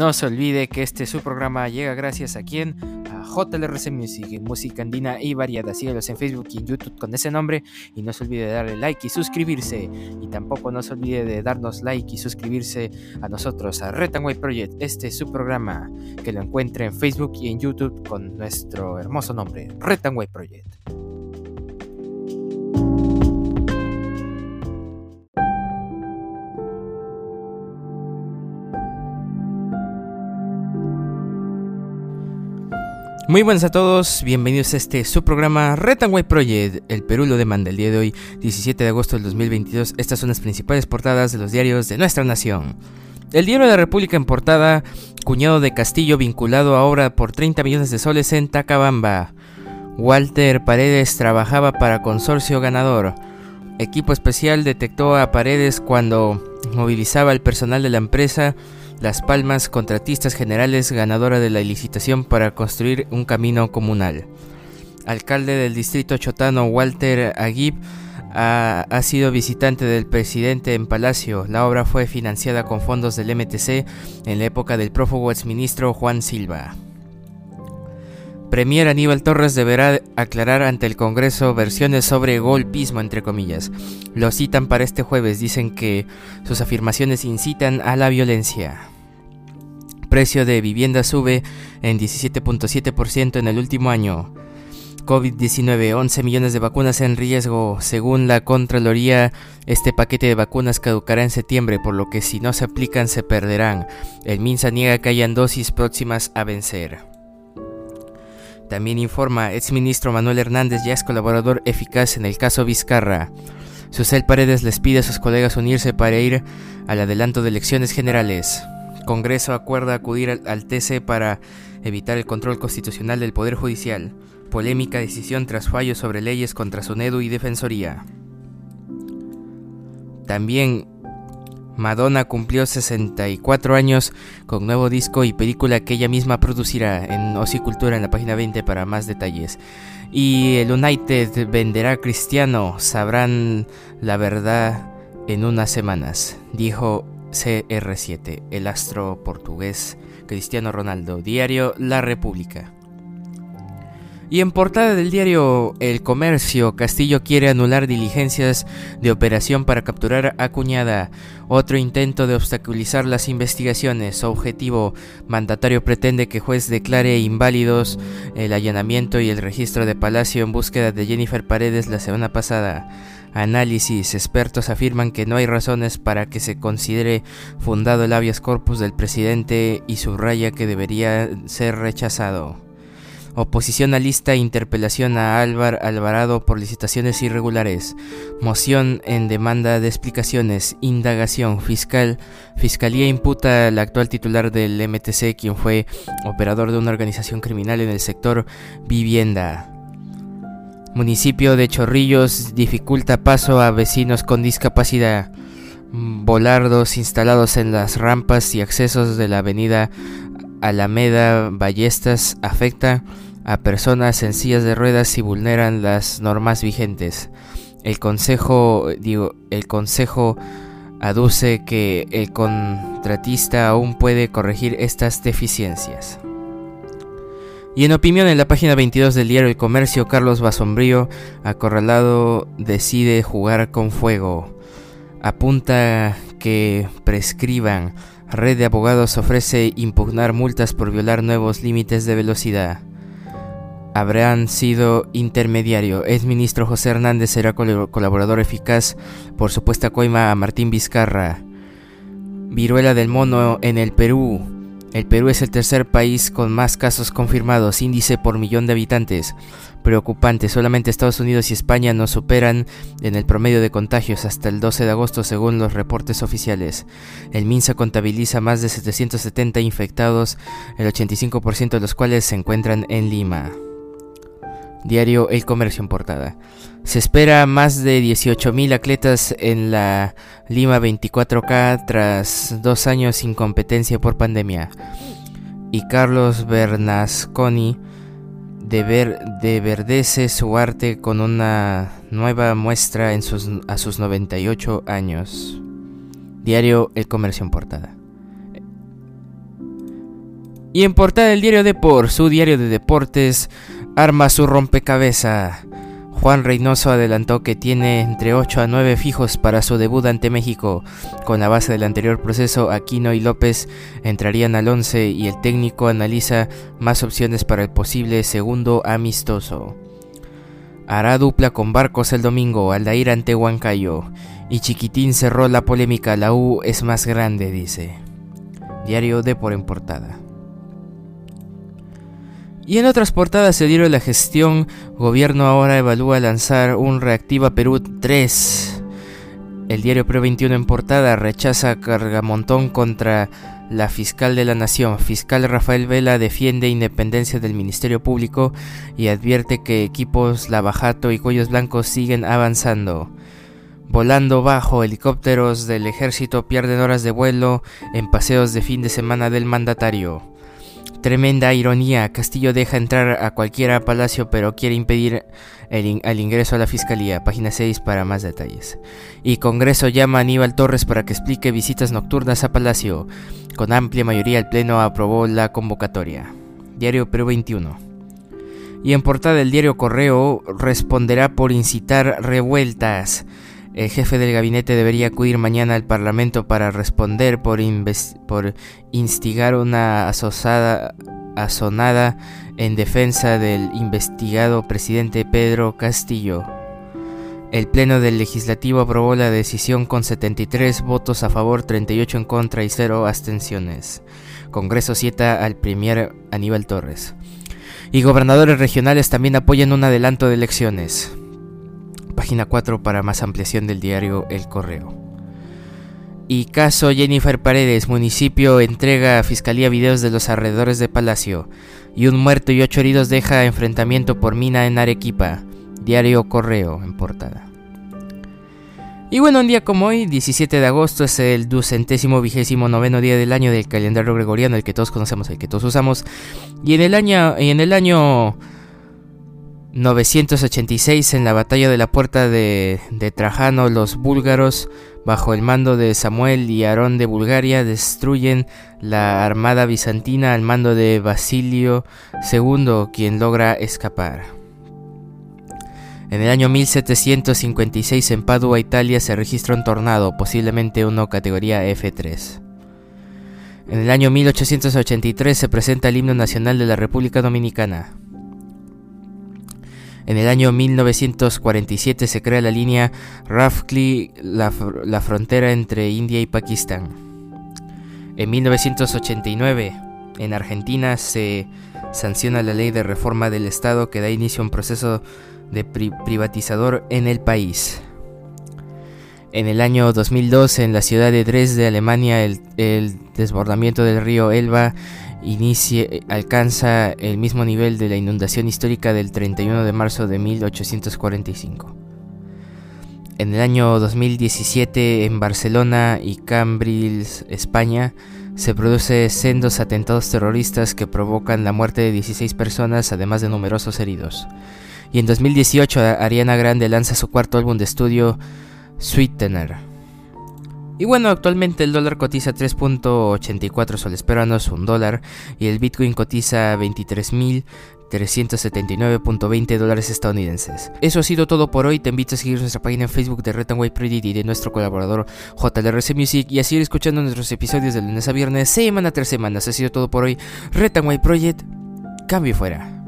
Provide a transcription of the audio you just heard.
No se olvide que este su programa llega gracias a quien a JLRC Music, música andina y variada. Síguelos en Facebook y en YouTube con ese nombre y no se olvide de darle like y suscribirse. Y tampoco no se olvide de darnos like y suscribirse a nosotros, a Retanway Project, este es su programa que lo encuentre en Facebook y en YouTube con nuestro hermoso nombre, Retanway Project. Muy buenas a todos, bienvenidos a este su programa Project. El Perú lo demanda el día de hoy, 17 de agosto del 2022. Estas son las principales portadas de los diarios de nuestra nación. El diario de la República en portada, cuñado de Castillo vinculado a obra por 30 millones de soles en Tacabamba. Walter Paredes trabajaba para consorcio ganador. Equipo especial detectó a Paredes cuando movilizaba al personal de la empresa las Palmas, contratistas generales, ganadora de la licitación para construir un camino comunal. Alcalde del distrito chotano Walter Aguib ha, ha, sido visitante del presidente en Palacio. La obra fue financiada con fondos del MTC en la época del prófugo exministro Juan Silva. Premier Aníbal Torres deberá aclarar ante el Congreso versiones sobre golpismo, entre comillas. Lo citan para este jueves, dicen que sus afirmaciones incitan a la violencia. Precio de vivienda sube en 17.7% en el último año. COVID-19, 11 millones de vacunas en riesgo. Según la Contraloría, este paquete de vacunas caducará en septiembre, por lo que si no se aplican se perderán. El MINSA niega que hayan dosis próximas a vencer. También informa, exministro Manuel Hernández ya es colaborador eficaz en el caso Vizcarra. Susel Paredes les pide a sus colegas unirse para ir al adelanto de elecciones generales. Congreso acuerda acudir al, al TC para evitar el control constitucional del Poder Judicial. Polémica decisión tras fallos sobre leyes contra Sonedu y Defensoría. También Madonna cumplió 64 años con nuevo disco y película que ella misma producirá en Ocicultura en la página 20 para más detalles. Y el United venderá Cristiano, sabrán la verdad en unas semanas, dijo CR7, el astro portugués Cristiano Ronaldo, diario La República. Y en portada del diario El Comercio, Castillo quiere anular diligencias de operación para capturar a Cuñada. Otro intento de obstaculizar las investigaciones. Objetivo, mandatario pretende que juez declare inválidos el allanamiento y el registro de Palacio en búsqueda de Jennifer Paredes la semana pasada. Análisis. Expertos afirman que no hay razones para que se considere fundado el habeas corpus del presidente y subraya que debería ser rechazado. Oposición a lista interpelación a Álvar Alvarado por licitaciones irregulares. Moción en demanda de explicaciones. Indagación fiscal. Fiscalía imputa al actual titular del MTC, quien fue operador de una organización criminal en el sector vivienda. Municipio de Chorrillos dificulta paso a vecinos con discapacidad. Volardos instalados en las rampas y accesos de la avenida Alameda Ballestas afecta a personas en sillas de ruedas y vulneran las normas vigentes. El consejo, digo, el consejo aduce que el contratista aún puede corregir estas deficiencias. Y en opinión en la página 22 del diario El Comercio, Carlos Basombrío, acorralado, decide jugar con fuego. Apunta que prescriban. Red de abogados ofrece impugnar multas por violar nuevos límites de velocidad. Habrán sido intermediario. Es ministro José Hernández será colaborador eficaz por supuesta coima a Martín Vizcarra. Viruela del mono en el Perú. El Perú es el tercer país con más casos confirmados, índice por millón de habitantes. Preocupante, solamente Estados Unidos y España nos superan en el promedio de contagios hasta el 12 de agosto según los reportes oficiales. El MINSA contabiliza más de 770 infectados, el 85% de los cuales se encuentran en Lima. Diario El Comercio en portada. Se espera más de 18.000 atletas en la Lima 24K tras dos años sin competencia por pandemia. Y Carlos Bernasconi de, ver, de verdece su arte con una nueva muestra en sus, a sus 98 años. Diario El Comercio en portada. Y en portada del diario Deport, su diario de deportes, arma su rompecabezas. Juan Reynoso adelantó que tiene entre 8 a 9 fijos para su debut ante México. Con la base del anterior proceso, Aquino y López entrarían al 11 y el técnico analiza más opciones para el posible segundo amistoso. Hará dupla con Barcos el domingo, Aldair ante Huancayo. Y Chiquitín cerró la polémica, la U es más grande, dice. Diario de por en portada. Y en otras portadas se dieron la gestión, gobierno ahora evalúa lanzar un Reactiva Perú 3. El diario Pre 21 en portada rechaza cargamontón contra la fiscal de la Nación. Fiscal Rafael Vela defiende independencia del Ministerio Público y advierte que equipos Lavajato y Cuellos Blancos siguen avanzando. Volando bajo, helicópteros del ejército pierden horas de vuelo en paseos de fin de semana del mandatario. Tremenda ironía, Castillo deja entrar a cualquiera a Palacio pero quiere impedir el ingreso a la Fiscalía. Página 6 para más detalles. Y Congreso llama a Aníbal Torres para que explique visitas nocturnas a Palacio. Con amplia mayoría el Pleno aprobó la convocatoria. Diario Perú 21. Y en portada del diario Correo responderá por incitar revueltas. El jefe del gabinete debería acudir mañana al Parlamento para responder por, instigar una asonada en defensa del investigado presidente Pedro Castillo. El Pleno del Legislativo aprobó la decisión con 73 votos a favor, 38 en contra y 0 abstenciones. Congreso cieta al Premier Aníbal Torres. Y gobernadores regionales también apoyan un adelanto de elecciones. Página 4 para más ampliación del diario El Correo. Y caso Jennifer Paredes, municipio entrega a Fiscalía videos de los alrededores de Palacio. Y un muerto y ocho heridos deja enfrentamiento por mina en Arequipa. Diario Correo en portada. Y bueno, un día como hoy, 17 de agosto, es el ducentésimo vigésimo noveno día del año del calendario gregoriano, el que todos conocemos, el que todos usamos. Y en el año, y en el año 986, en la batalla de la puerta de, Trajano, los búlgaros, bajo el mando de Samuel y Aarón de Bulgaria, destruyen la armada bizantina al mando de Basilio II, quien logra escapar. En el año 1756 en Padua, Italia, se registra un tornado, posiblemente uno categoría F3. En el año 1883 se presenta el himno nacional de la República Dominicana. En el año 1947 se crea la línea Rafkli, la, la frontera entre India y Pakistán. En 1989, en Argentina se sanciona la ley de reforma del Estado que da inicio a un proceso de privatizador en el país. En el año 2002, en la ciudad de Dresde, Alemania, el, desbordamiento del río Elba alcanza el mismo nivel de la inundación histórica del 31 de marzo de 1845. En el año 2017 en Barcelona y Cambrils, España, se produce sendos atentados terroristas que provocan la muerte de 16 personas, además de numerosos heridos. Y en 2018 Ariana Grande lanza su cuarto álbum de estudio, Sweetener. Y bueno, actualmente el dólar cotiza 3.84 soles peruanos, un dólar, y el Bitcoin cotiza 23.379.20 dólares estadounidenses. Eso ha sido todo por hoy. Te invito a seguir nuestra página en Facebook de Red White Project y de nuestro colaborador JLRC Music y a seguir escuchando nuestros episodios de lunes a viernes, semana tras semana. Eso ha sido todo por hoy. Red White Project, cambio fuera.